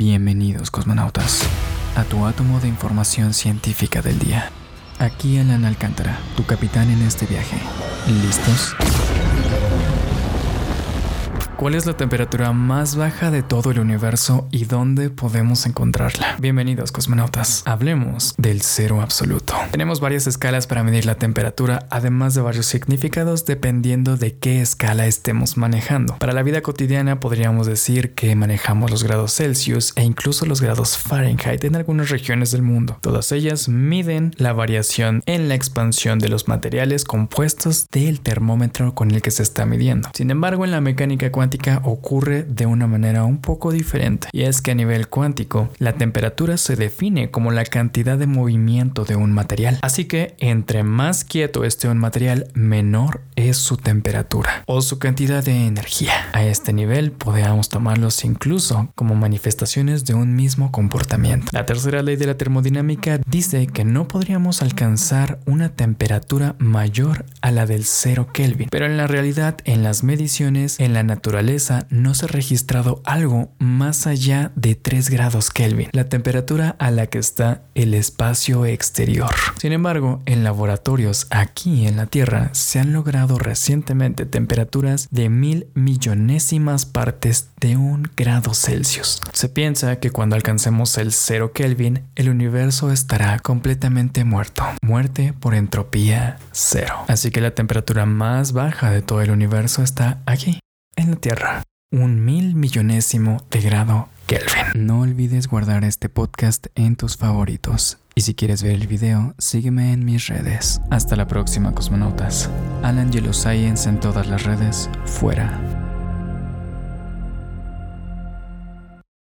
Bienvenidos cosmonautas a tu átomo de información científica del día. Aquí Alan Alcántara, tu capitán en este viaje. ¿Listos? ¿Cuál es la temperatura más baja de todo el universo y dónde podemos encontrarla? Bienvenidos cosmonautas. Hablemos del cero absoluto. Tenemos varias escalas para medir la temperatura, además de varios significados dependiendo de qué escala estemos manejando. Para la vida cotidiana podríamos decir que manejamos los grados Celsius e incluso los grados Fahrenheit en algunas regiones del mundo. Todas ellas miden la variación en la expansión de los materiales compuestos del termómetro con el que se está midiendo. Sin embargo, en la mecánica cuántica ocurre de una manera un poco diferente, y es que a nivel cuántico, la temperatura se define como la cantidad de movimiento de un material. Así que entre más quieto esté un material, menor es su temperatura o su cantidad de energía. A este nivel podríamos tomarlos incluso como manifestaciones de un mismo comportamiento. La tercera ley de la termodinámica dice que no podríamos alcanzar una temperatura mayor a la del cero Kelvin, pero en la realidad, en las mediciones, en la no se ha registrado algo más allá de 3 grados Kelvin, la temperatura a la que está el espacio exterior. Sin embargo, en laboratorios aquí en la Tierra se han logrado recientemente temperaturas de mil millonésimas partes de un grado Celsius. Se piensa que cuando alcancemos el 0 Kelvin, el universo estará completamente muerto. Muerte por entropía cero. Así que la temperatura más baja de todo el universo está aquí en la Tierra. Un mil millonésimo de grado Kelvin. No olvides guardar este podcast en tus favoritos. Y si quieres ver el video, sígueme en mis redes. Hasta la próxima, cosmonautas. Alan Yellow Science en todas las redes, fuera.